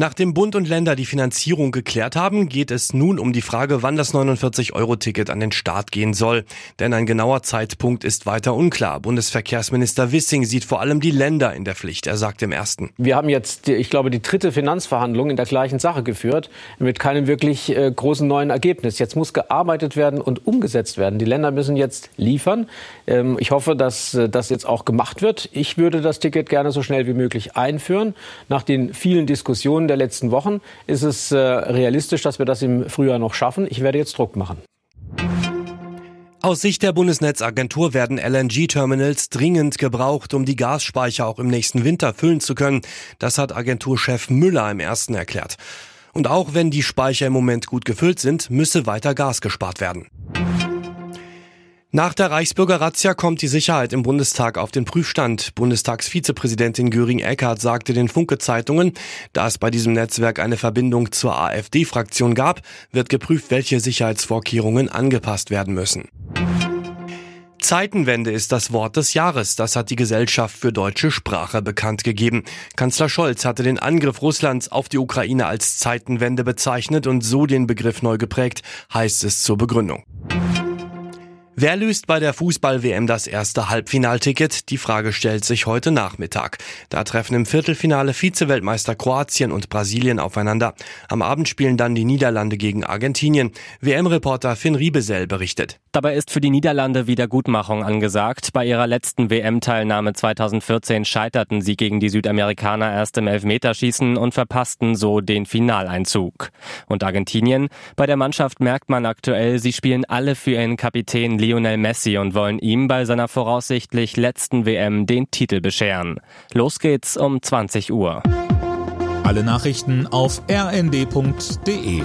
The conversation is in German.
Nachdem Bund und Länder die Finanzierung geklärt haben, geht es nun um die Frage, wann das 49-Euro-Ticket an den Start gehen soll. Denn ein genauer Zeitpunkt ist weiter unklar. Bundesverkehrsminister Wissing sieht vor allem die Länder in der Pflicht. Er sagt im ersten. Wir haben jetzt, ich glaube, die dritte Finanzverhandlung in der gleichen Sache geführt, mit keinem wirklich äh, großen neuen Ergebnis. Jetzt muss gearbeitet werden und umgesetzt werden. Die Länder müssen jetzt liefern. Ähm, ich hoffe, dass äh, das jetzt auch gemacht wird. Ich würde das Ticket gerne so schnell wie möglich einführen. Nach den vielen Diskussionen der letzten Wochen ist es äh, realistisch, dass wir das im Frühjahr noch schaffen. Ich werde jetzt Druck machen. Aus Sicht der Bundesnetzagentur werden LNG-Terminals dringend gebraucht, um die Gasspeicher auch im nächsten Winter füllen zu können. Das hat Agenturchef Müller im ersten erklärt. Und auch wenn die Speicher im Moment gut gefüllt sind, müsse weiter Gas gespart werden. Nach der Reichsbürger-Razzia kommt die Sicherheit im Bundestag auf den Prüfstand. Bundestagsvizepräsidentin Göring-Eckardt sagte den Funke-Zeitungen, da es bei diesem Netzwerk eine Verbindung zur AfD-Fraktion gab, wird geprüft, welche Sicherheitsvorkehrungen angepasst werden müssen. Zeitenwende ist das Wort des Jahres. Das hat die Gesellschaft für deutsche Sprache bekannt gegeben. Kanzler Scholz hatte den Angriff Russlands auf die Ukraine als Zeitenwende bezeichnet und so den Begriff neu geprägt, heißt es zur Begründung. Wer löst bei der Fußball-WM das erste Halbfinalticket? Die Frage stellt sich heute Nachmittag. Da treffen im Viertelfinale Vize-Weltmeister Kroatien und Brasilien aufeinander. Am Abend spielen dann die Niederlande gegen Argentinien. WM-Reporter Finn Riebesell berichtet. Dabei ist für die Niederlande Wiedergutmachung angesagt. Bei ihrer letzten WM-Teilnahme 2014 scheiterten sie gegen die Südamerikaner erst im Elfmeterschießen und verpassten so den Finaleinzug. Und Argentinien? Bei der Mannschaft merkt man aktuell, sie spielen alle für ihren Kapitän Lionel Messi und wollen ihm bei seiner voraussichtlich letzten WM den Titel bescheren. Los geht's um 20 Uhr. Alle Nachrichten auf rnd.de